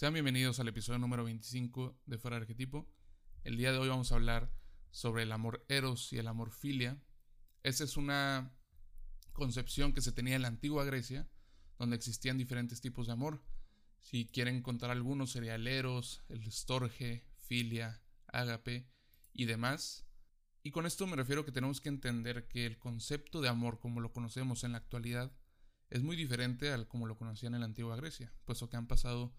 Sean bienvenidos al episodio número 25 de Fuera Arquetipo. El día de hoy vamos a hablar sobre el amor eros y el amor filia. Esa es una concepción que se tenía en la antigua Grecia, donde existían diferentes tipos de amor. Si quieren contar algunos, sería el eros, el storge, filia, ágape y demás. Y con esto me refiero que tenemos que entender que el concepto de amor como lo conocemos en la actualidad es muy diferente al como lo conocían en la antigua Grecia, puesto que han pasado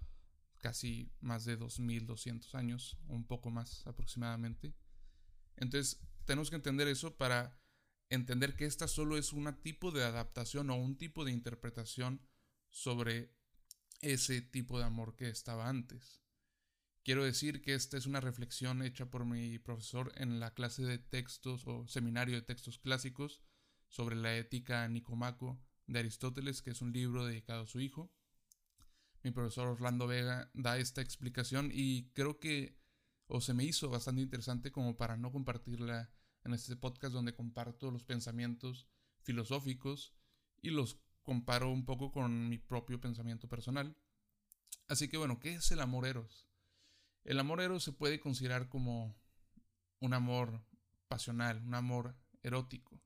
casi más de 2200 años, un poco más aproximadamente. Entonces, tenemos que entender eso para entender que esta solo es un tipo de adaptación o un tipo de interpretación sobre ese tipo de amor que estaba antes. Quiero decir que esta es una reflexión hecha por mi profesor en la clase de textos o seminario de textos clásicos sobre la ética Nicomaco de Aristóteles, que es un libro dedicado a su hijo mi profesor Orlando Vega da esta explicación y creo que o se me hizo bastante interesante como para no compartirla en este podcast donde comparto los pensamientos filosóficos y los comparo un poco con mi propio pensamiento personal. Así que bueno, ¿qué es el amor eros? El amor eros se puede considerar como un amor pasional, un amor erótico.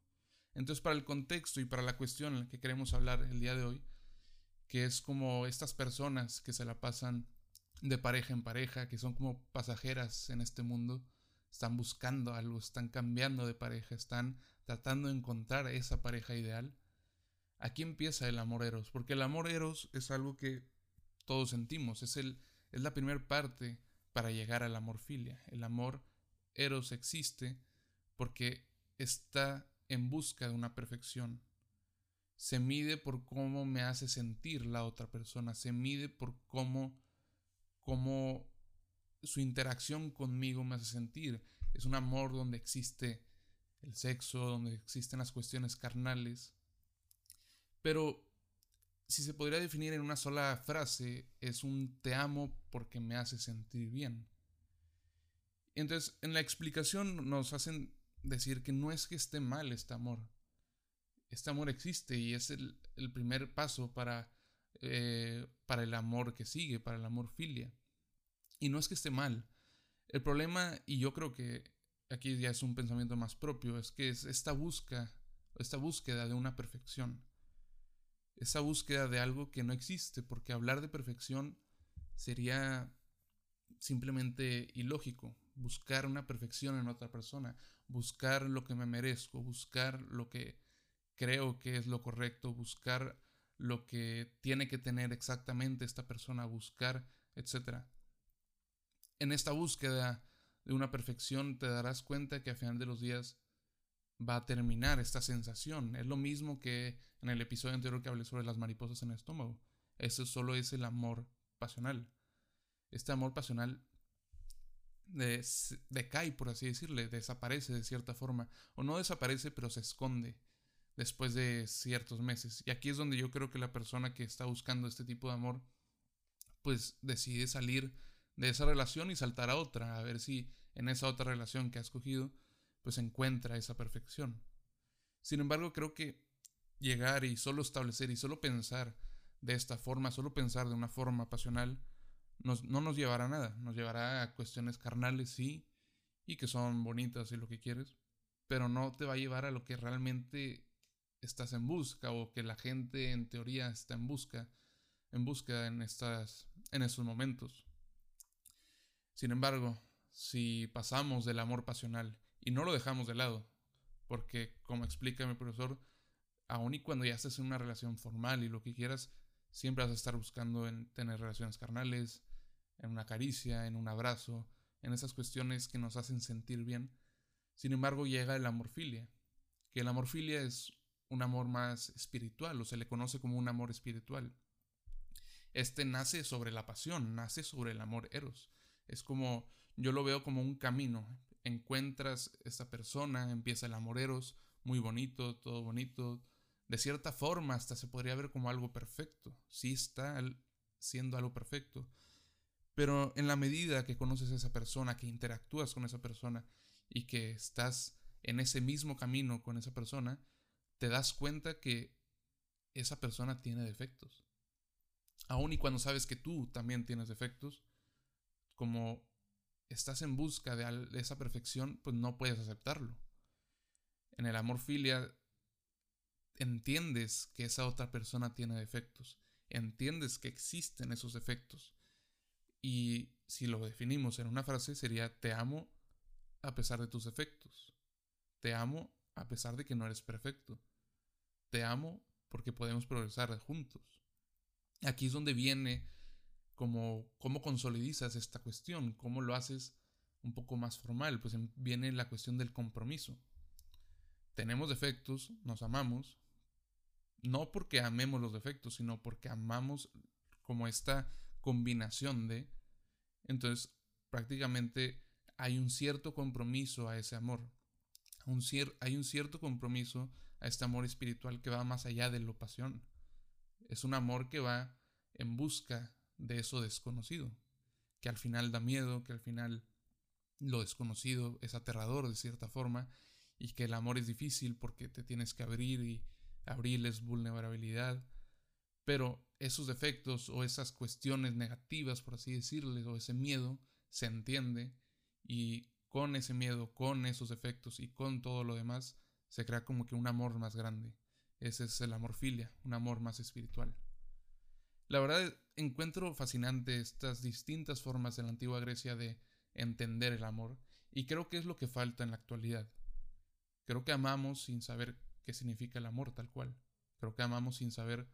Entonces, para el contexto y para la cuestión en la que queremos hablar el día de hoy, que es como estas personas que se la pasan de pareja en pareja, que son como pasajeras en este mundo, están buscando algo, están cambiando de pareja, están tratando de encontrar esa pareja ideal. Aquí empieza el amor eros, porque el amor eros es algo que todos sentimos, es, el, es la primera parte para llegar al amor filia. El amor eros existe porque está en busca de una perfección, se mide por cómo me hace sentir la otra persona, se mide por cómo, cómo su interacción conmigo me hace sentir. Es un amor donde existe el sexo, donde existen las cuestiones carnales. Pero si se podría definir en una sola frase, es un te amo porque me hace sentir bien. Entonces, en la explicación nos hacen decir que no es que esté mal este amor, este amor existe y es el, primer paso para, eh, para el amor que sigue, para el amor filia. Y no es que esté mal. El problema, y yo creo que aquí ya es un pensamiento más propio, es que es esta búsqueda, esta búsqueda de una perfección. Esa búsqueda de algo que no existe, porque hablar de perfección sería simplemente ilógico. Buscar una perfección en otra persona, buscar lo que me merezco, buscar lo que creo que es lo correcto, buscar lo que tiene que tener exactamente esta persona, buscar, etc. En esta búsqueda de una perfección te darás cuenta que a final de los días va a terminar esta sensación. Es lo mismo que en el episodio anterior que hablé sobre las mariposas en el estómago. Eso solo es el amor pasional. Este amor pasional decae, por así decirle, desaparece de cierta forma. O no desaparece, pero se esconde después de ciertos meses. Y aquí es donde yo creo que la persona que está buscando este tipo de amor, pues decide salir de esa relación y saltar a otra, a ver si en esa otra relación que ha escogido, pues encuentra esa perfección. Sin embargo, creo que llegar y solo establecer y solo pensar de esta forma, solo pensar de una forma pasional, no nos llevará a nada, nos llevará a cuestiones carnales, sí, y que son bonitas y lo que quieres, pero no te va a llevar a lo que realmente estás en busca o que la gente en teoría está en busca, en búsqueda en, estas, en estos momentos. Sin embargo, si pasamos del amor pasional y no lo dejamos de lado, porque como explica mi profesor, aun y cuando ya estés en una relación formal y lo que quieras, siempre vas a estar buscando en tener relaciones carnales, en una caricia, en un abrazo, en esas cuestiones que nos hacen sentir bien. Sin embargo, llega el amor filia, que el amor filia es un amor más espiritual o se le conoce como un amor espiritual. Este nace sobre la pasión, nace sobre el amor eros. Es como, yo lo veo como un camino. Encuentras esta persona, empieza el amor eros, muy bonito, todo bonito. De cierta forma hasta se podría ver como algo perfecto. Sí está siendo algo perfecto. Pero en la medida que conoces a esa persona, que interactúas con esa persona y que estás en ese mismo camino con esa persona, te das cuenta que esa persona tiene defectos. aun y cuando sabes que tú también tienes defectos, como estás en busca de, esa perfección, pues no puedes aceptarlo. En el amor filia entiendes que esa otra persona tiene defectos, entiendes que existen esos defectos. Y si lo definimos en una frase sería te amo a pesar de tus defectos. Te amo a pesar de que no eres perfecto. Te amo porque podemos progresar juntos. Aquí es donde viene como cómo consolidizas esta cuestión, cómo lo haces un poco más formal, pues viene la cuestión del compromiso. Tenemos defectos, nos amamos, no porque amemos los defectos, sino porque amamos como esta combinación de... Entonces, prácticamente hay un cierto compromiso a ese amor. Un hay un cierto compromiso a este amor espiritual que va más allá de lo pasión. Es un amor que va en busca de eso desconocido, que al final da miedo, que al final lo desconocido es aterrador de cierta forma y que el amor es difícil porque te tienes que abrir y abrirles vulnerabilidad. Pero esos defectos o esas cuestiones negativas, por así decirles, o ese miedo, se entiende y con ese miedo, con esos defectos y con todo lo demás, se crea como que un amor más grande. Ese es el amor filia, un amor más espiritual. La verdad encuentro fascinante estas distintas formas de la antigua Grecia de entender el amor y creo que es lo que falta en la actualidad. Creo que amamos sin saber qué significa el amor tal cual. Creo que amamos sin saber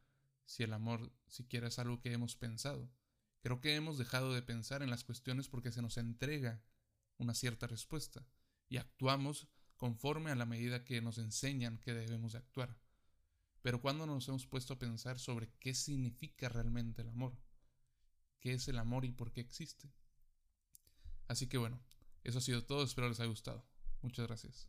si el amor siquiera es algo que hemos pensado. Creo que hemos dejado de pensar en las cuestiones porque se nos entrega una cierta respuesta y actuamos conforme a la medida que nos enseñan que debemos de actuar. Pero cuando nos hemos puesto a pensar sobre qué significa realmente el amor, qué es el amor y por qué existe. Así que bueno, eso ha sido todo, espero les haya gustado. Muchas gracias.